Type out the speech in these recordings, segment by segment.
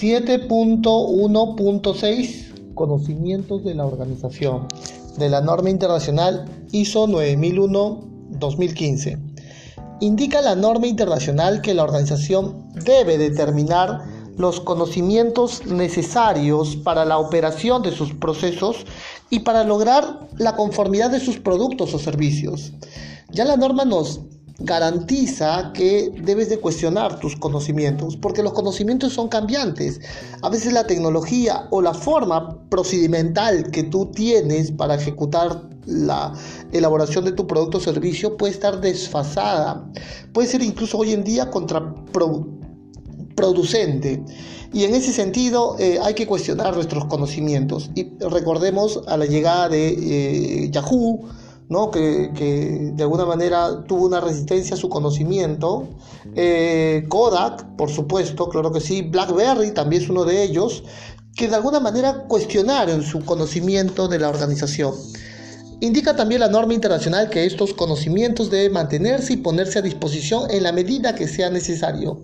7.1.6 Conocimientos de la organización de la norma internacional ISO 9001-2015. Indica la norma internacional que la organización debe determinar los conocimientos necesarios para la operación de sus procesos y para lograr la conformidad de sus productos o servicios. Ya la norma nos garantiza que debes de cuestionar tus conocimientos, porque los conocimientos son cambiantes. A veces la tecnología o la forma procedimental que tú tienes para ejecutar la elaboración de tu producto o servicio puede estar desfasada. Puede ser incluso hoy en día contraproducente. Y en ese sentido eh, hay que cuestionar nuestros conocimientos. Y recordemos a la llegada de eh, Yahoo, ¿no? que, de alguna manera tuvo una resistencia a su conocimiento. Eh, Kodak, por supuesto, claro que sí. BlackBerry también es uno de ellos, que de alguna manera cuestionaron su conocimiento de la organización. Indica también la norma internacional que estos conocimientos deben mantenerse y ponerse a disposición en la medida que sea necesario.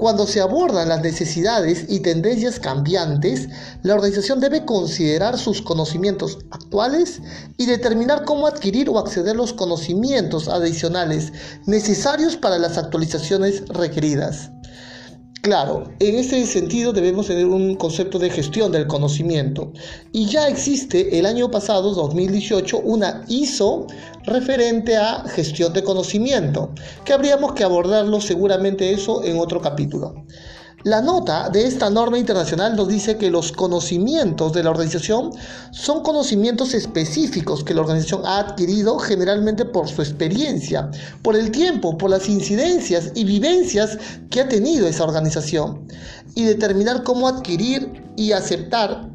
Cuando se abordan las necesidades y tendencias cambiantes, la organización debe considerar sus conocimientos actuales y determinar cómo adquirir o acceder los conocimientos adicionales necesarios para las actualizaciones requeridas. Claro, en ese sentido debemos tener un concepto de gestión del conocimiento. Y ya existe el año pasado, 2018, una ISO referente a gestión de conocimiento, que habríamos que abordarlo seguramente eso en otro capítulo. La nota de esta norma internacional nos dice que los conocimientos de la organización son conocimientos específicos que la organización ha adquirido generalmente por su experiencia, por el tiempo, por las incidencias y vivencias que ha tenido esa organización y determinar cómo adquirir y aceptar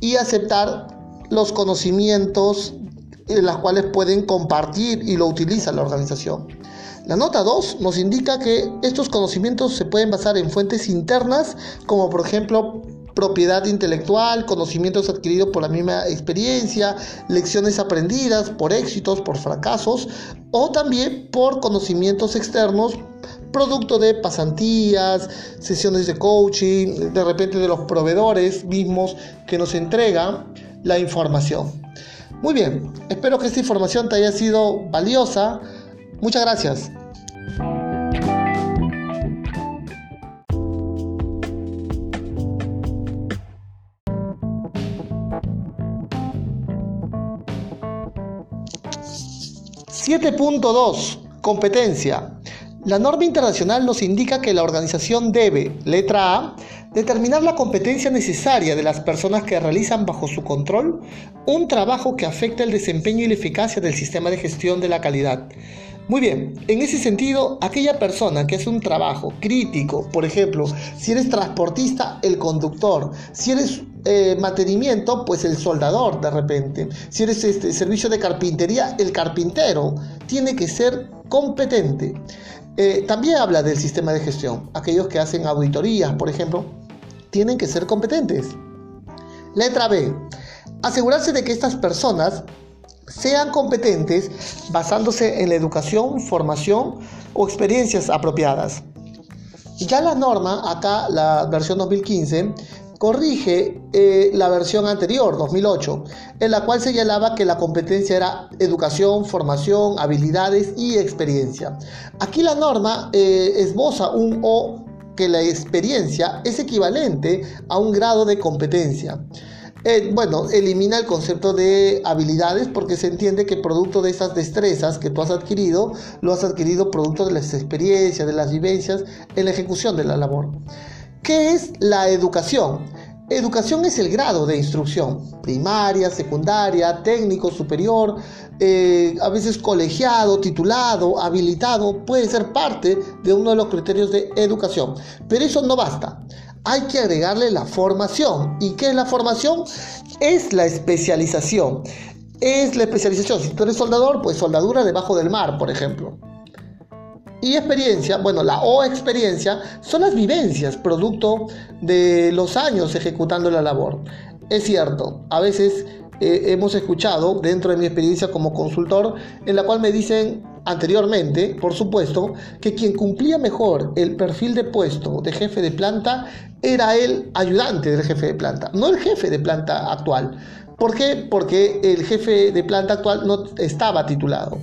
y aceptar los conocimientos en los cuales pueden compartir y lo utiliza la organización. La nota 2 nos indica que estos conocimientos se pueden basar en fuentes internas, como por ejemplo propiedad intelectual, conocimientos adquiridos por la misma experiencia, lecciones aprendidas por éxitos, por fracasos, o también por conocimientos externos, producto de pasantías, sesiones de coaching, de repente de los proveedores mismos que nos entregan la información. Muy bien, espero que esta información te haya sido valiosa. Muchas gracias. ...7.2... Competencia. La norma internacional nos indica que la organización debe, letra A, determinar la competencia necesaria de las personas que realizan bajo su control un trabajo que afecta el desempeño y la eficacia del sistema de gestión de la calidad. Muy bien, en ese sentido, aquella persona que hace un trabajo crítico, por ejemplo, si eres transportista, el conductor, si eres eh, mantenimiento, pues el soldador de repente, si eres este, servicio de carpintería, el carpintero, tiene que ser competente. Eh, también habla del sistema de gestión. Aquellos que hacen auditorías, por ejemplo, tienen que ser competentes. Letra B. Asegurarse de que estas personas sean competentes basándose en la educación, formación o experiencias apropiadas. Ya la norma, acá la versión 2015, corrige eh, la versión anterior, 2008, en la cual señalaba que la competencia era educación, formación, habilidades y experiencia. Aquí la norma eh, esboza un O que la experiencia es equivalente a un grado de competencia. Eh, bueno, elimina el concepto de habilidades porque se entiende que producto de esas destrezas que tú has adquirido, lo has adquirido producto de las experiencias, de las vivencias en la ejecución de la labor. ¿Qué es la educación? Educación es el grado de instrucción, primaria, secundaria, técnico, superior, eh, a veces colegiado, titulado, habilitado, puede ser parte de uno de los criterios de educación. Pero eso no basta. Hay que agregarle la formación. ¿Y qué es la formación? Es la especialización. Es la especialización. Si tú eres soldador, pues soldadura debajo del mar, por ejemplo. Y experiencia, bueno, la O experiencia son las vivencias, producto de los años ejecutando la labor. Es cierto, a veces eh, hemos escuchado dentro de mi experiencia como consultor, en la cual me dicen anteriormente, por supuesto, que quien cumplía mejor el perfil de puesto de jefe de planta era el ayudante del jefe de planta, no el jefe de planta actual. ¿Por qué? Porque el jefe de planta actual no estaba titulado.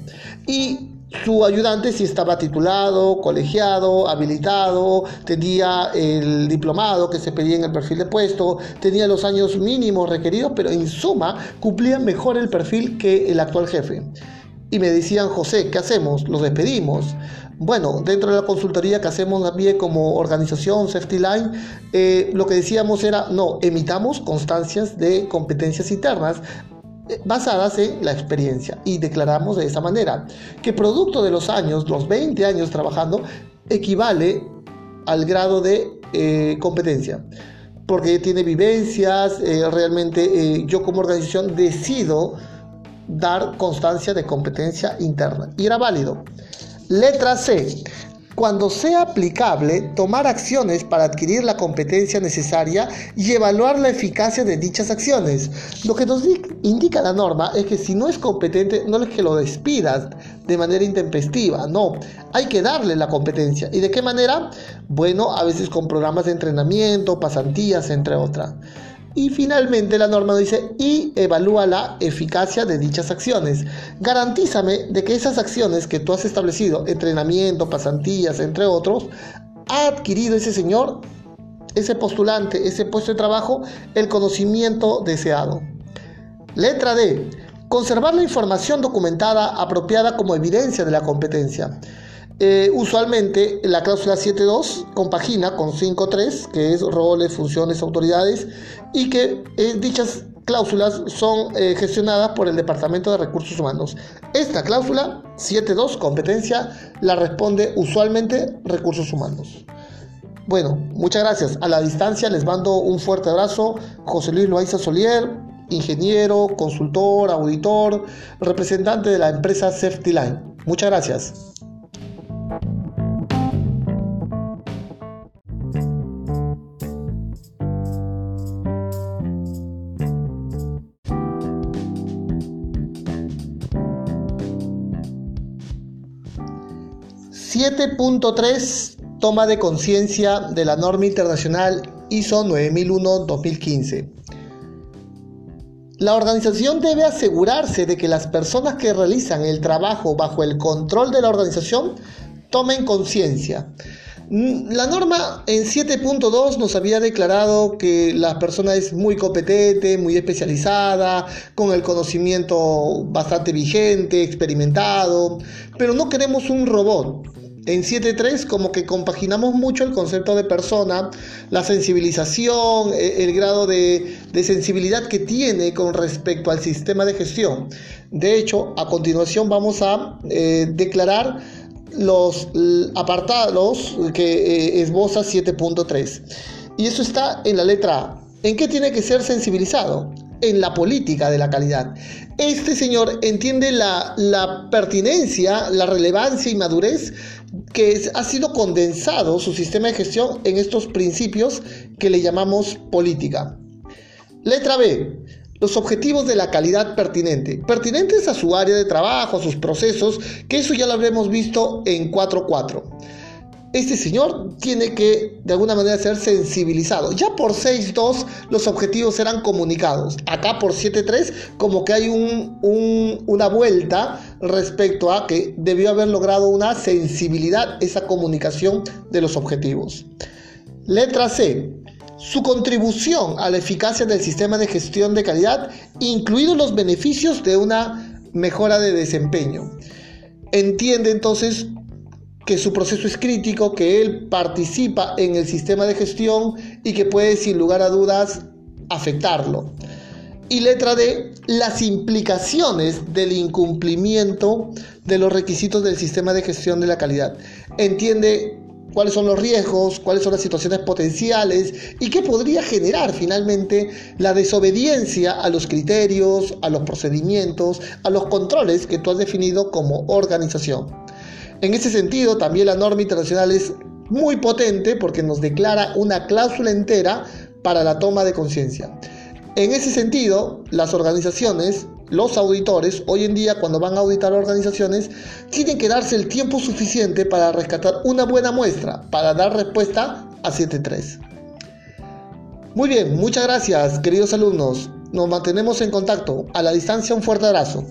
Y su ayudante sí estaba titulado, colegiado, habilitado, tenía el diplomado que se pedía en el perfil de puesto, tenía los años mínimos requeridos, pero en suma cumplía mejor el perfil que el actual jefe. Y me decían, José, ¿qué hacemos? ¿Los despedimos? Bueno, dentro de la consultoría que hacemos también como organización Safety Line, eh, lo que decíamos era, no, emitamos constancias de competencias internas basadas en la experiencia. Y declaramos de esa manera que producto de los años, los 20 años trabajando, equivale al grado de eh, competencia. Porque tiene vivencias, eh, realmente eh, yo como organización decido dar constancia de competencia interna. Y era válido. Letra C cuando sea aplicable, tomar acciones para adquirir la competencia necesaria y evaluar la eficacia de dichas acciones. Lo que nos indica la norma es que si no es competente, no es que lo despidas de manera intempestiva, no, hay que darle la competencia. ¿Y de qué manera? Bueno, a veces con programas de entrenamiento, pasantías, entre otras. Y finalmente la norma dice, y evalúa la eficacia de dichas acciones. Garantízame de que esas acciones que tú has establecido, entrenamiento, pasantías, entre otros, ha adquirido ese señor, ese postulante, ese puesto de trabajo, el conocimiento deseado. Letra D. Conservar la información documentada apropiada como evidencia de la competencia. Eh, usualmente la cláusula 7.2 compagina con 5.3, que es roles, funciones, autoridades, y que eh, dichas cláusulas son eh, gestionadas por el Departamento de Recursos Humanos. Esta cláusula 7.2, competencia, la responde usualmente Recursos Humanos. Bueno, muchas gracias. A la distancia les mando un fuerte abrazo. José Luis Loaiza Solier, ingeniero, consultor, auditor, representante de la empresa Safety Line. Muchas gracias. 7.3 Toma de conciencia de la norma internacional ISO 9001-2015. La organización debe asegurarse de que las personas que realizan el trabajo bajo el control de la organización tomen conciencia. Mm, la norma en 7.2 nos había declarado que la persona es muy competente, muy especializada, con el conocimiento bastante vigente, experimentado, pero no queremos un robot. En 7.3 como que compaginamos mucho el concepto de persona, la sensibilización, e, el, grado de, sensibilidad que tiene con respecto al sistema de gestión. De hecho, a continuación vamos a eh, declarar los apartados que eh, esboza 7.3. Y eso está en la letra A. ¿En qué tiene que ser sensibilizado? En la política de la calidad. Este señor entiende la, pertinencia, la relevancia y madurez que ha sido condensado su sistema de gestión en estos principios que le llamamos política. Letra B. Los objetivos de la calidad pertinente. Pertinentes a su área de trabajo, a sus procesos, que eso ya lo habremos visto en 4.4 este señor tiene que de alguna manera ser sensibilizado. Ya por 6.2 los objetivos serán comunicados. Acá por 7.3 como que hay una vuelta respecto a que debió haber logrado una sensibilidad esa comunicación de los objetivos. Letra C. Su contribución a la eficacia del sistema de gestión de calidad, incluidos los beneficios de una mejora de desempeño. Entiende entonces que su proceso es crítico, que él participa en el sistema de gestión y que puede sin lugar a dudas afectarlo. Y letra D, las implicaciones del incumplimiento de los requisitos del sistema de gestión de la calidad. Entiende cuáles son los riesgos, cuáles son las situaciones potenciales y qué podría generar finalmente la desobediencia a los criterios, a los procedimientos, a los controles que tú has definido como organización. En ese sentido, también la norma internacional es muy potente porque nos declara una cláusula entera para la toma de conciencia. En ese sentido, las organizaciones, los auditores, hoy en día cuando van a auditar organizaciones, tienen que darse el tiempo suficiente para rescatar una buena muestra, para dar respuesta a 7.3. Muy bien, muchas gracias queridos alumnos. Nos mantenemos en contacto. A la distancia un fuerte abrazo.